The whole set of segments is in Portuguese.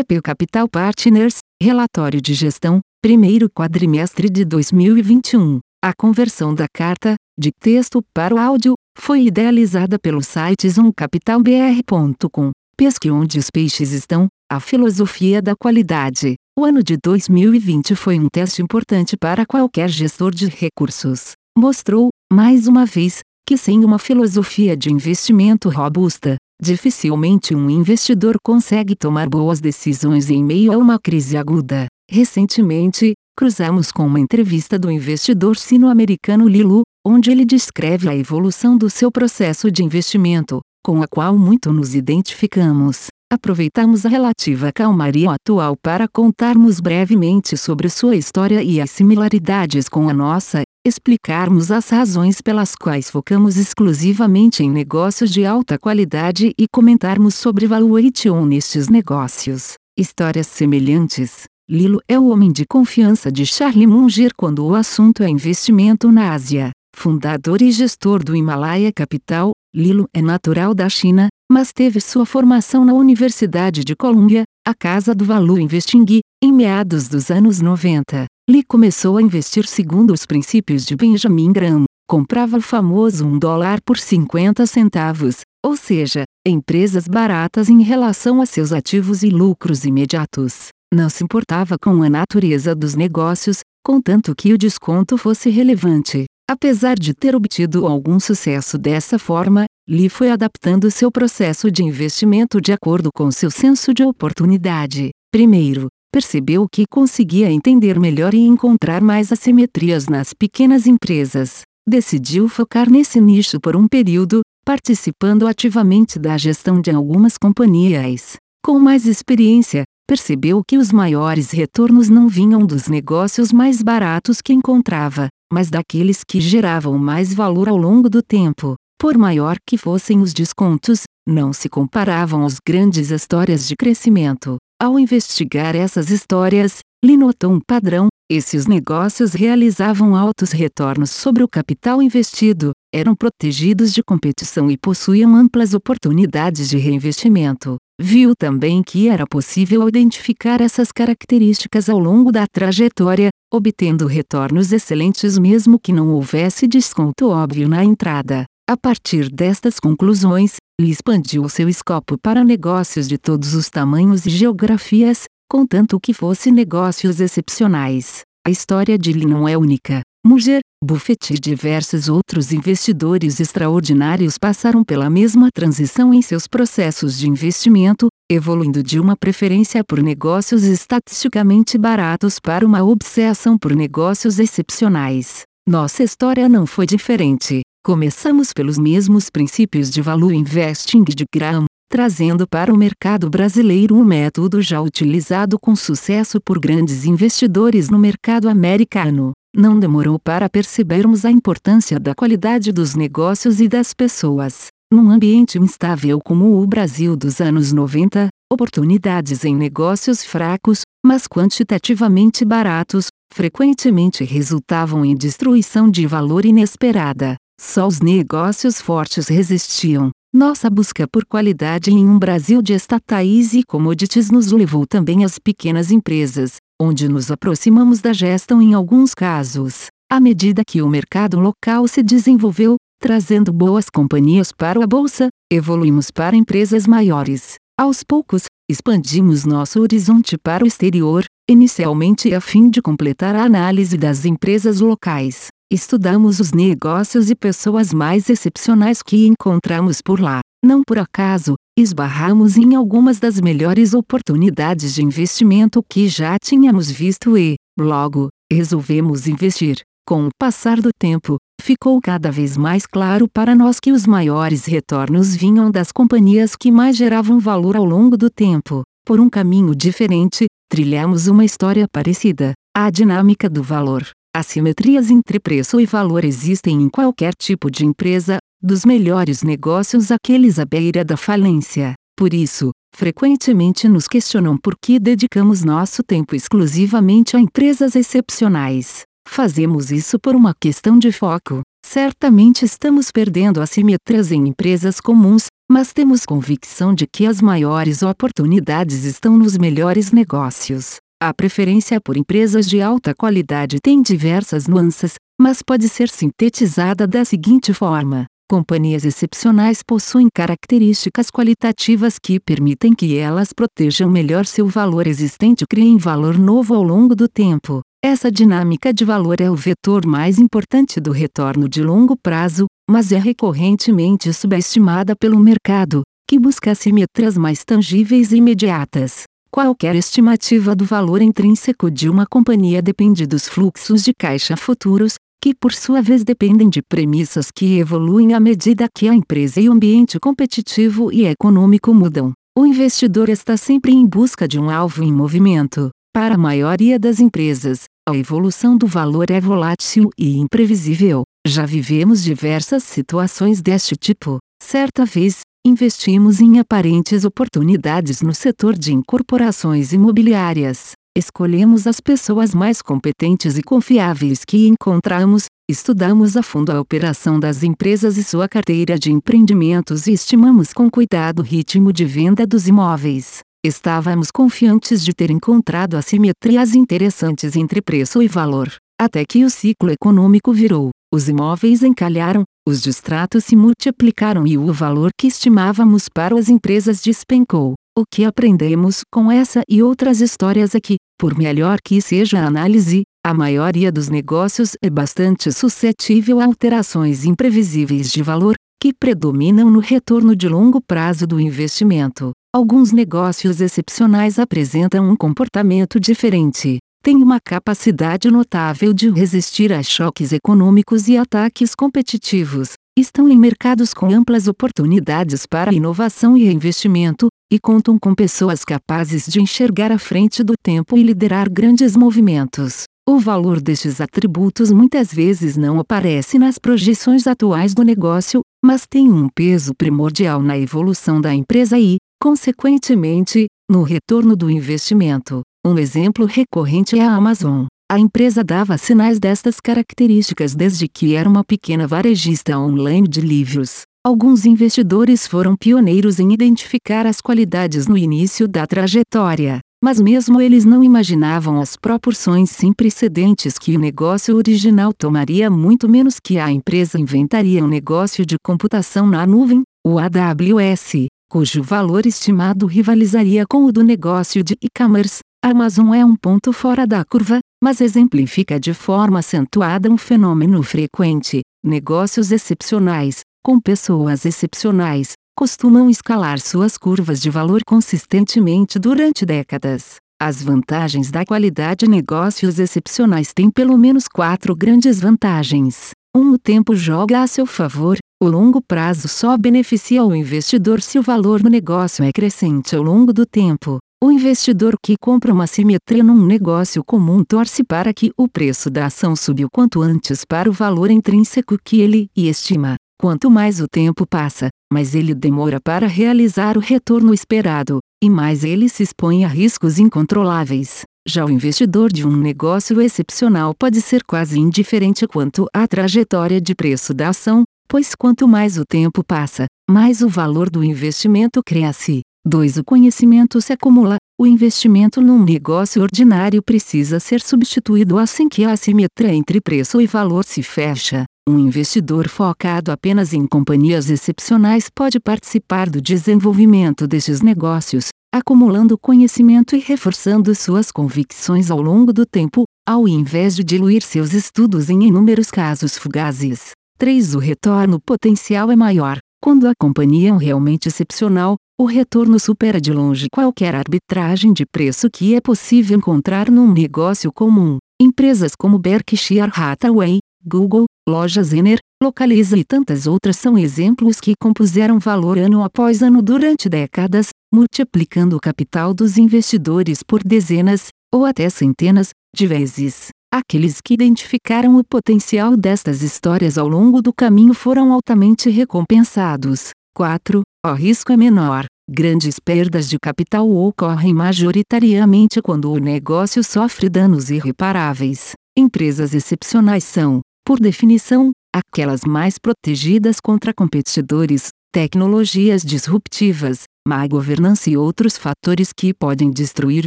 EP Capital Partners, Relatório de Gestão, primeiro quadrimestre de 2021. A conversão da carta, de texto para o áudio, foi idealizada pelo site zoomcapitalbr.com. Pesque onde os peixes estão, a filosofia da qualidade. O ano de 2020 foi um teste importante para qualquer gestor de recursos. Mostrou, mais uma vez, que sem uma filosofia de investimento robusta, dificilmente um investidor consegue tomar boas decisões em meio a uma crise aguda. Recentemente, cruzamos com uma entrevista do investidor sino-americano Lilu, onde ele descreve a evolução do seu processo de investimento, com a qual muito nos identificamos. Aproveitamos a relativa calmaria atual para contarmos brevemente sobre sua história e as similaridades com a nossa, explicarmos as razões pelas quais focamos exclusivamente em negócios de alta qualidade e comentarmos sobre valuation nestes negócios. Histórias semelhantes. Lilo é o homem de confiança de Charlie Munger quando o assunto é investimento na Ásia. Fundador e gestor do Himalaia Capital, Lilo é natural da China, mas teve sua formação na Universidade de Columbia, a casa do Value Investing, em meados dos anos 90. Lee começou a investir segundo os princípios de Benjamin Graham, comprava o famoso 1 dólar por 50 centavos, ou seja, empresas baratas em relação a seus ativos e lucros imediatos. Não se importava com a natureza dos negócios, contanto que o desconto fosse relevante. Apesar de ter obtido algum sucesso dessa forma, Lee foi adaptando seu processo de investimento de acordo com seu senso de oportunidade. Primeiro, percebeu que conseguia entender melhor e encontrar mais assimetrias nas pequenas empresas. Decidiu focar nesse nicho por um período, participando ativamente da gestão de algumas companhias. Com mais experiência, percebeu que os maiores retornos não vinham dos negócios mais baratos que encontrava, mas daqueles que geravam mais valor ao longo do tempo. Por maior que fossem os descontos, não se comparavam às grandes histórias de crescimento. Ao investigar essas histórias, Lee notou um padrão: esses negócios realizavam altos retornos sobre o capital investido, eram protegidos de competição e possuíam amplas oportunidades de reinvestimento. Viu também que era possível identificar essas características ao longo da trajetória, obtendo retornos excelentes mesmo que não houvesse desconto óbvio na entrada. A partir destas conclusões, Lee expandiu seu escopo para negócios de todos os tamanhos e geografias, contanto que fossem negócios excepcionais. A história de Lee não é única. Munger, Buffett e diversos outros investidores extraordinários passaram pela mesma transição em seus processos de investimento, evoluindo de uma preferência por negócios estatisticamente baratos para uma obsessão por negócios excepcionais. Nossa história não foi diferente. Começamos pelos mesmos princípios de value investing de Graham, trazendo para o mercado brasileiro um método já utilizado com sucesso por grandes investidores no mercado americano. Não demorou para percebermos a importância da qualidade dos negócios e das pessoas. Num ambiente instável como o Brasil dos anos 90, oportunidades em negócios fracos, mas quantitativamente baratos, frequentemente resultavam em destruição de valor inesperada. Só os negócios fortes resistiam. Nossa busca por qualidade em um Brasil de estatais e commodities nos levou também às pequenas empresas, onde nos aproximamos da gestão em alguns casos. À medida que o mercado local se desenvolveu, trazendo boas companhias para a bolsa, evoluímos para empresas maiores. Aos poucos, expandimos nosso horizonte para o exterior, inicialmente a fim de completar a análise das empresas locais. Estudamos os negócios e pessoas mais excepcionais que encontramos por lá. Não por acaso, esbarramos em algumas das melhores oportunidades de investimento que já tínhamos visto e, logo, resolvemos investir. Com o passar do tempo, ficou cada vez mais claro para nós que os maiores retornos vinham das companhias que mais geravam valor ao longo do tempo. Por um caminho diferente, trilhamos uma história parecida. A dinâmica do valor. Assimetrias entre preço e valor existem em qualquer tipo de empresa, dos melhores negócios àqueles à beira da falência. Por isso, frequentemente nos questionam por que dedicamos nosso tempo exclusivamente a empresas excepcionais. Fazemos isso por uma questão de foco. Certamente estamos perdendo assimetrias em empresas comuns, mas temos convicção de que as maiores oportunidades estão nos melhores negócios. A preferência por empresas de alta qualidade tem diversas nuances, mas pode ser sintetizada da seguinte forma: companhias excepcionais possuem características qualitativas que permitem que elas protejam melhor seu valor existente e criem valor novo ao longo do tempo. Essa dinâmica de valor é o vetor mais importante do retorno de longo prazo, mas é recorrentemente subestimada pelo mercado, que busca assimetrias mais tangíveis e imediatas. Qualquer estimativa do valor intrínseco de uma companhia depende dos fluxos de caixa futuros, que por sua vez dependem de premissas que evoluem à medida que a empresa e o ambiente competitivo e econômico mudam. O investidor está sempre em busca de um alvo em movimento. Para a maioria das empresas, a evolução do valor é volátil e imprevisível. Já vivemos diversas situações deste tipo. Certa vez, Investimos em aparentes oportunidades no setor de incorporações imobiliárias. Escolhemos as pessoas mais competentes e confiáveis que encontramos, estudamos a fundo a operação das empresas e sua carteira de empreendimentos e estimamos com cuidado o ritmo de venda dos imóveis. Estávamos confiantes de ter encontrado assimetrias interessantes entre preço e valor, até que o ciclo econômico virou. Os imóveis encalharam, os distratos se multiplicaram e o valor que estimávamos para as empresas despencou. O que aprendemos com essa e outras histórias é que, por melhor que seja a análise, a maioria dos negócios é bastante suscetível a alterações imprevisíveis de valor, que predominam no retorno de longo prazo do investimento. Alguns negócios excepcionais apresentam um comportamento diferente tem uma capacidade notável de resistir a choques econômicos e ataques competitivos, estão em mercados com amplas oportunidades para inovação e reinvestimento, e contam com pessoas capazes de enxergar à frente do tempo e liderar grandes movimentos. O valor destes atributos muitas vezes não aparece nas projeções atuais do negócio, mas tem um peso primordial na evolução da empresa e, consequentemente, no retorno do investimento. Um exemplo recorrente é a Amazon. A empresa dava sinais destas características desde que era uma pequena varejista online de livros. Alguns investidores foram pioneiros em identificar as qualidades no início da trajetória, mas mesmo eles não imaginavam as proporções sem precedentes que o negócio original tomaria muito menos que a empresa inventaria um negócio de computação na nuvem, o AWS, cujo valor estimado rivalizaria com o do negócio de e-commerce, Amazon é um ponto fora da curva, mas exemplifica de forma acentuada um fenômeno frequente. Negócios excepcionais, com pessoas excepcionais, costumam escalar suas curvas de valor consistentemente durante décadas. As vantagens da qualidade negócios excepcionais têm pelo menos quatro grandes vantagens. 1. Um, o tempo joga a seu favor, o longo prazo só beneficia o investidor se o valor do negócio é crescente ao longo do tempo. O investidor que compra uma simetria num negócio comum torce para que o preço da ação suba o quanto antes para o valor intrínseco que ele estima. Quanto mais o tempo passa, mais ele demora para realizar o retorno esperado, e mais ele se expõe a riscos incontroláveis. Já o investidor de um negócio excepcional pode ser quase indiferente quanto à trajetória de preço da ação, pois quanto mais o tempo passa, mais o valor do investimento cresce. 2. O conhecimento se acumula. O investimento num negócio ordinário precisa ser substituído assim que a assimetria entre preço e valor se fecha. Um investidor focado apenas em companhias excepcionais pode participar do desenvolvimento destes negócios, acumulando conhecimento e reforçando suas convicções ao longo do tempo, ao invés de diluir seus estudos em inúmeros casos fugazes. 3. O retorno potencial é maior. Quando a companhia é realmente excepcional, o retorno supera de longe qualquer arbitragem de preço que é possível encontrar num negócio comum. Empresas como Berkshire Hathaway, Google, Lojas Zener, Localiza e tantas outras são exemplos que compuseram valor ano após ano durante décadas, multiplicando o capital dos investidores por dezenas, ou até centenas, de vezes. Aqueles que identificaram o potencial destas histórias ao longo do caminho foram altamente recompensados. 4. O risco é menor. Grandes perdas de capital ocorrem majoritariamente quando o negócio sofre danos irreparáveis. Empresas excepcionais são, por definição, aquelas mais protegidas contra competidores, tecnologias disruptivas, má governança e outros fatores que podem destruir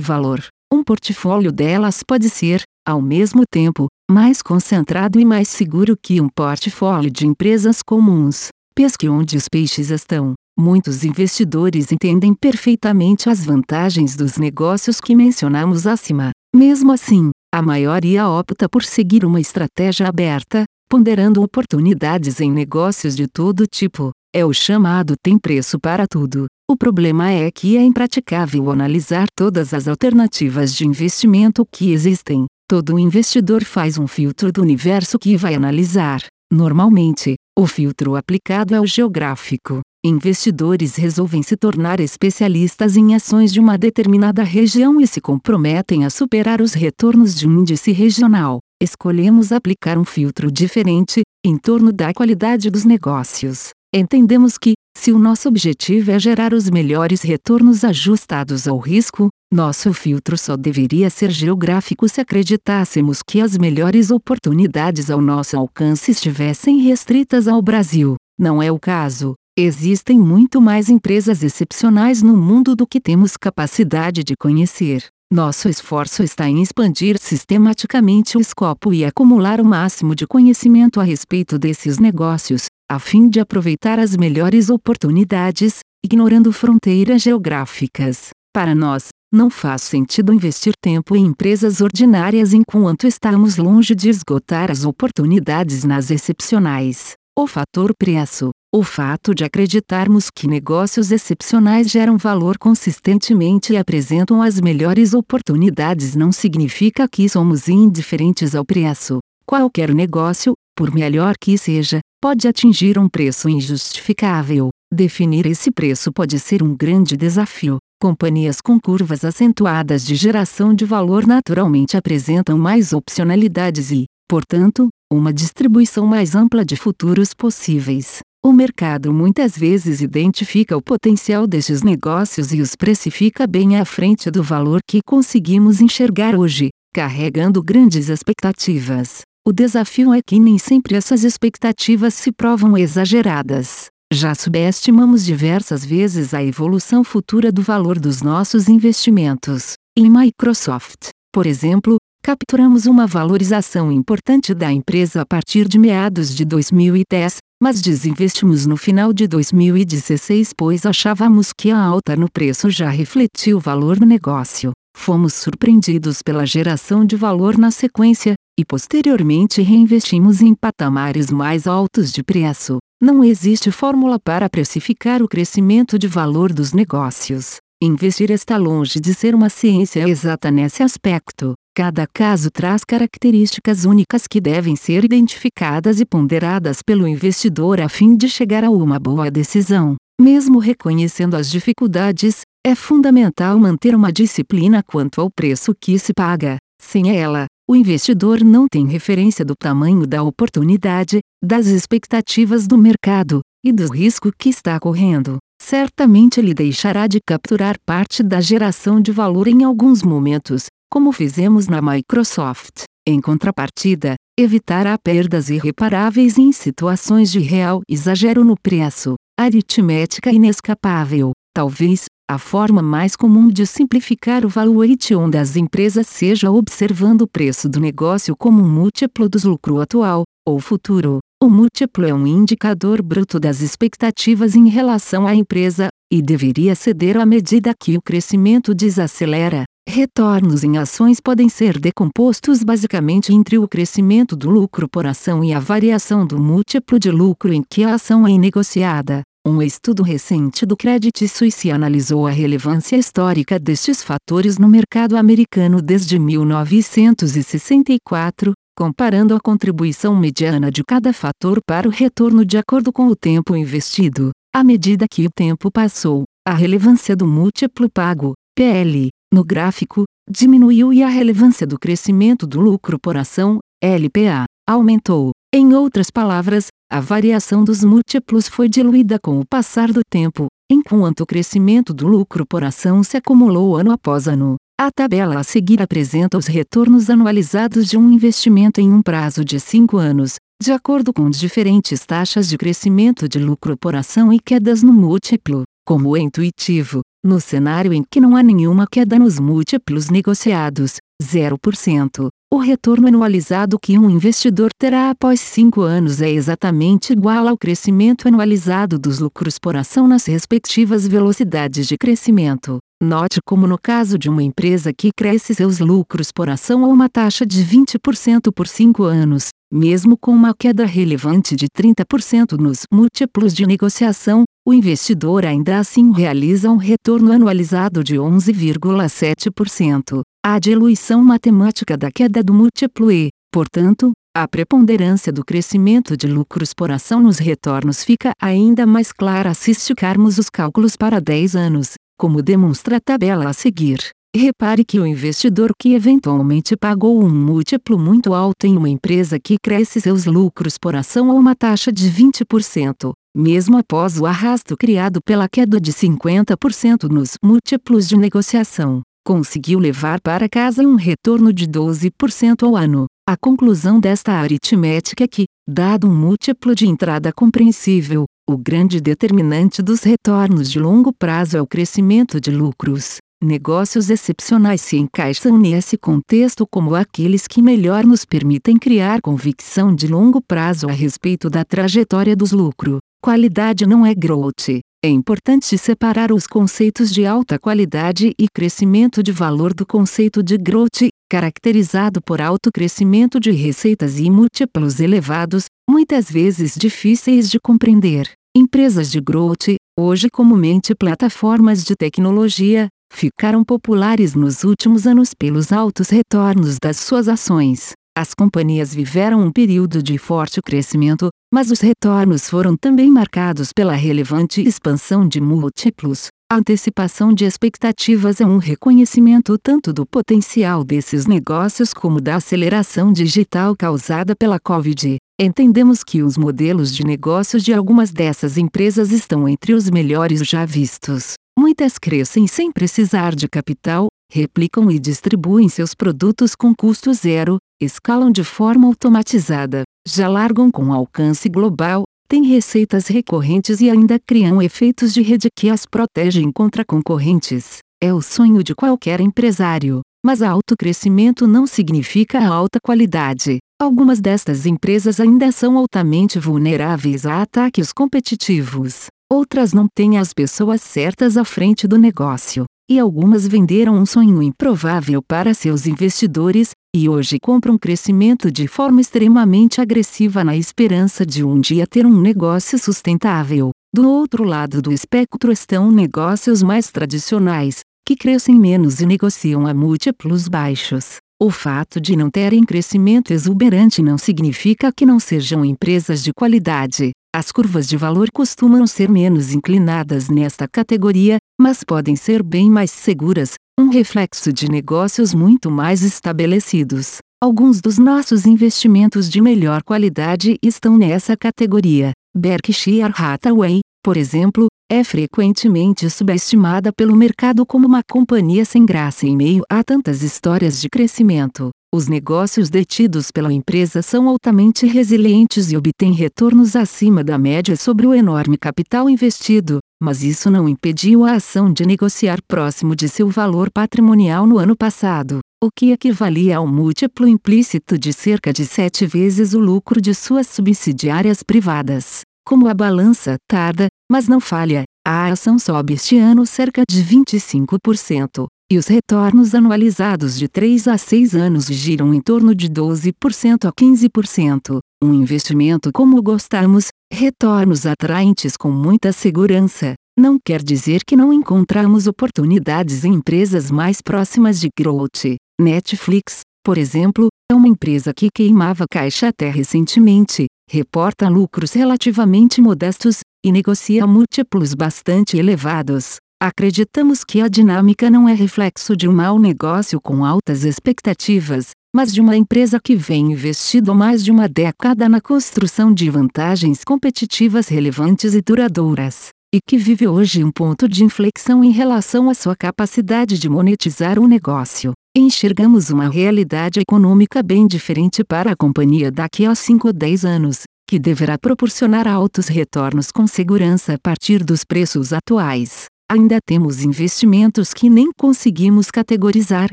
valor. Um portfólio delas pode ser, ao mesmo tempo, mais concentrado e mais seguro que um portfólio de empresas comuns. Pesque onde os peixes estão. Muitos investidores entendem perfeitamente as vantagens dos negócios que mencionamos acima. Mesmo assim, a maioria opta por seguir uma estratégia aberta, ponderando oportunidades em negócios de todo tipo. É o chamado tem preço para tudo. O problema é que é impraticável analisar todas as alternativas de investimento que existem. Todo investidor faz um filtro do universo que vai analisar. Normalmente, o filtro aplicado é o geográfico. Investidores resolvem se tornar especialistas em ações de uma determinada região e se comprometem a superar os retornos de um índice regional. Escolhemos aplicar um filtro diferente, em torno da qualidade dos negócios. Entendemos que, se o nosso objetivo é gerar os melhores retornos ajustados ao risco, nosso filtro só deveria ser geográfico se acreditássemos que as melhores oportunidades ao nosso alcance estivessem restritas ao Brasil. Não é o caso. Existem muito mais empresas excepcionais no mundo do que temos capacidade de conhecer. Nosso esforço está em expandir sistematicamente o escopo e acumular o máximo de conhecimento a respeito desses negócios, a fim de aproveitar as melhores oportunidades, ignorando fronteiras geográficas. Para nós, não faz sentido investir tempo em empresas ordinárias enquanto estamos longe de esgotar as oportunidades nas excepcionais. O fator preço. O fato de acreditarmos que negócios excepcionais geram valor consistentemente e apresentam as melhores oportunidades não significa que somos indiferentes ao preço. Qualquer negócio, por melhor que seja, pode atingir um preço injustificável. Definir esse preço pode ser um grande desafio. Companhias com curvas acentuadas de geração de valor naturalmente apresentam mais opcionalidades e, portanto, uma distribuição mais ampla de futuros possíveis. O mercado muitas vezes identifica o potencial destes negócios e os precifica bem à frente do valor que conseguimos enxergar hoje, carregando grandes expectativas. O desafio é que nem sempre essas expectativas se provam exageradas. Já subestimamos diversas vezes a evolução futura do valor dos nossos investimentos. Em Microsoft, por exemplo, capturamos uma valorização importante da empresa a partir de meados de 2010, mas desinvestimos no final de 2016 pois achávamos que a alta no preço já refletia o valor do negócio. Fomos surpreendidos pela geração de valor na sequência, e posteriormente reinvestimos em patamares mais altos de preço. Não existe fórmula para precificar o crescimento de valor dos negócios. Investir está longe de ser uma ciência exata nesse aspecto. Cada caso traz características únicas que devem ser identificadas e ponderadas pelo investidor a fim de chegar a uma boa decisão. Mesmo reconhecendo as dificuldades, é fundamental manter uma disciplina quanto ao preço que se paga. Sem ela, o investidor não tem referência do tamanho da oportunidade, das expectativas do mercado e do risco que está correndo. Certamente ele deixará de capturar parte da geração de valor em alguns momentos, como fizemos na Microsoft. Em contrapartida, evitará perdas irreparáveis em situações de real exagero no preço. Aritmética inescapável. Talvez, a forma mais comum de simplificar o valuation das empresas seja observando o preço do negócio como um múltiplo do lucro atual, ou futuro. O múltiplo é um indicador bruto das expectativas em relação à empresa, e deveria ceder à medida que o crescimento desacelera. Retornos em ações podem ser decompostos basicamente entre o crescimento do lucro por ação e a variação do múltiplo de lucro em que a ação é negociada. Um estudo recente do Credit Suisse analisou a relevância histórica destes fatores no mercado americano desde 1964, comparando a contribuição mediana de cada fator para o retorno de acordo com o tempo investido. À medida que o tempo passou, a relevância do múltiplo pago, PL, no gráfico, diminuiu e a relevância do crescimento do lucro por ação, LPA, aumentou. Em outras palavras, a variação dos múltiplos foi diluída com o passar do tempo, enquanto o crescimento do lucro por ação se acumulou ano após ano. A tabela a seguir apresenta os retornos anualizados de um investimento em um prazo de 5 anos, de acordo com diferentes taxas de crescimento de lucro por ação e quedas no múltiplo. Como é intuitivo, no cenário em que não há nenhuma queda nos múltiplos negociados, 0%, o retorno anualizado que um investidor terá após 5 anos é exatamente igual ao crescimento anualizado dos lucros por ação nas respectivas velocidades de crescimento. Note como no caso de uma empresa que cresce seus lucros por ação a uma taxa de 20% por 5 anos, mesmo com uma queda relevante de 30% nos múltiplos de negociação, o investidor ainda assim realiza um retorno anualizado de 11,7%. A diluição matemática da queda do múltiplo e, portanto, a preponderância do crescimento de lucros por ação nos retornos fica ainda mais clara se esticarmos os cálculos para 10 anos, como demonstra a tabela a seguir. Repare que o investidor que eventualmente pagou um múltiplo muito alto em uma empresa que cresce seus lucros por ação a uma taxa de 20%, mesmo após o arrasto criado pela queda de 50% nos múltiplos de negociação, conseguiu levar para casa um retorno de 12% ao ano. A conclusão desta aritmética é que, dado um múltiplo de entrada compreensível, o grande determinante dos retornos de longo prazo é o crescimento de lucros. Negócios excepcionais se encaixam nesse contexto como aqueles que melhor nos permitem criar convicção de longo prazo a respeito da trajetória dos lucros. Qualidade não é growth. É importante separar os conceitos de alta qualidade e crescimento de valor do conceito de growth, caracterizado por alto crescimento de receitas e múltiplos elevados, muitas vezes difíceis de compreender. Empresas de growth, hoje comumente plataformas de tecnologia, ficaram populares nos últimos anos pelos altos retornos das suas ações. As companhias viveram um período de forte crescimento, mas os retornos foram também marcados pela relevante expansão de múltiplos. A antecipação de expectativas é um reconhecimento tanto do potencial desses negócios como da aceleração digital causada pela Covid. Entendemos que os modelos de negócios de algumas dessas empresas estão entre os melhores já vistos. Muitas crescem sem precisar de capital, replicam e distribuem seus produtos com custo zero, escalam de forma automatizada, já largam com alcance global, têm receitas recorrentes e ainda criam efeitos de rede que as protegem contra concorrentes. É o sonho de qualquer empresário. Mas alto crescimento não significa alta qualidade. Algumas destas empresas ainda são altamente vulneráveis a ataques competitivos. Outras não têm as pessoas certas à frente do negócio. E algumas venderam um sonho improvável para seus investidores, e hoje compram crescimento de forma extremamente agressiva na esperança de um dia ter um negócio sustentável. Do outro lado do espectro estão negócios mais tradicionais, que crescem menos e negociam a múltiplos baixos. O fato de não terem crescimento exuberante não significa que não sejam empresas de qualidade. As curvas de valor costumam ser menos inclinadas nesta categoria, mas podem ser bem mais seguras, um reflexo de negócios muito mais estabelecidos. Alguns dos nossos investimentos de melhor qualidade estão nessa categoria. Berkshire Hathaway, por exemplo, é frequentemente subestimada pelo mercado como uma companhia sem graça em meio a tantas histórias de crescimento. Os negócios detidos pela empresa são altamente resilientes e obtêm retornos acima da média sobre o enorme capital investido, mas isso não impediu a ação de negociar próximo de seu valor patrimonial no ano passado, o que equivalia ao múltiplo implícito de cerca de sete vezes o lucro de suas subsidiárias privadas. Como a balança tarda, mas não falha, a ação sobe este ano cerca de 25%, e os retornos anualizados de 3 a 6 anos giram em torno de 12% a 15%. Um investimento como gostamos, retornos atraentes com muita segurança, não quer dizer que não encontramos oportunidades em empresas mais próximas de growth. Netflix, por exemplo, é uma empresa que queimava caixa até recentemente, reporta lucros relativamente modestos e negocia múltiplos bastante elevados. Acreditamos que a dinâmica não é reflexo de um mau negócio com altas expectativas, mas de uma empresa que vem investido há mais de uma década na construção de vantagens competitivas relevantes e duradouras, e que vive hoje um ponto de inflexão em relação à sua capacidade de monetizar o negócio. enxergamos uma realidade econômica bem diferente para a companhia daqui a 5 ou 10 anos, que deverá proporcionar altos retornos com segurança a partir dos preços atuais. Ainda temos investimentos que nem conseguimos categorizar,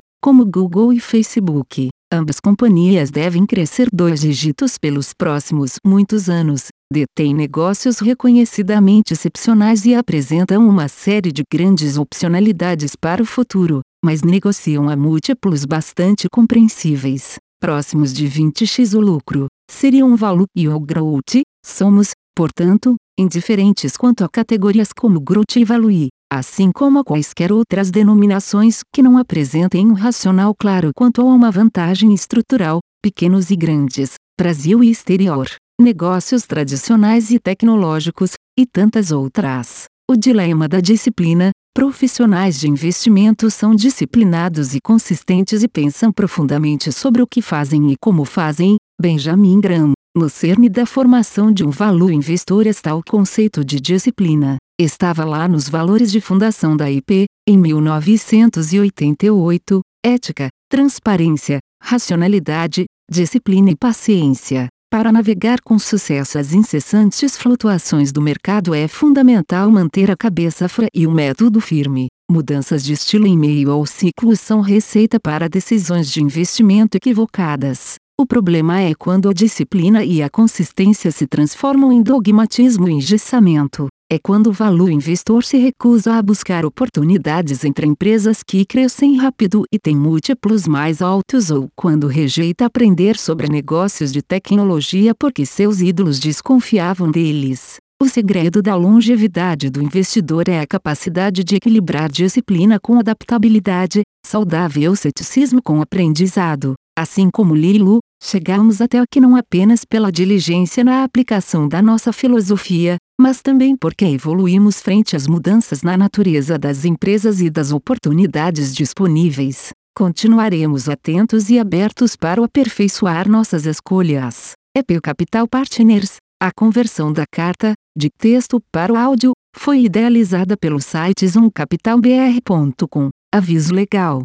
como Google e Facebook. Ambas companhias devem crescer dois dígitos pelos próximos muitos anos, detêm negócios reconhecidamente excepcionais e apresentam uma série de grandes opcionalidades para o futuro, mas negociam a múltiplos bastante compreensíveis, próximos de 20x o lucro. Seria um value e o growth, somos, portanto, indiferentes quanto a categorias como growth e value, assim como a quaisquer outras denominações que não apresentem um racional claro quanto a uma vantagem estrutural, pequenos e grandes, Brasil e exterior, negócios tradicionais e tecnológicos, e tantas outras. O dilema da disciplina, profissionais de investimento são disciplinados e consistentes e pensam profundamente sobre o que fazem e como fazem. Benjamin Graham, no cerne da formação de um valor investor está o conceito de disciplina. Estava lá nos valores de fundação da IP, em 1988, ética, transparência, racionalidade, disciplina e paciência. Para navegar com sucesso as incessantes flutuações do mercado é fundamental manter a cabeça fria e o método firme. Mudanças de estilo em meio ao ciclo são receita para decisões de investimento equivocadas. O problema é quando a disciplina e a consistência se transformam em dogmatismo e engessamento. É quando o valor investor se recusa a buscar oportunidades entre empresas que crescem rápido e têm múltiplos mais altos ou quando rejeita aprender sobre negócios de tecnologia porque seus ídolos desconfiavam deles. O segredo da longevidade do investidor é a capacidade de equilibrar disciplina com adaptabilidade, saudável ceticismo com aprendizado. Assim como Lilo, chegamos até aqui não apenas pela diligência na aplicação da nossa filosofia, mas também porque evoluímos frente às mudanças na natureza das empresas e das oportunidades disponíveis. Continuaremos atentos e abertos para aperfeiçoar nossas escolhas. EP Capital Partners, a conversão da carta, de texto para o áudio, foi idealizada pelo site zoomcapitalbr.com. Aviso legal.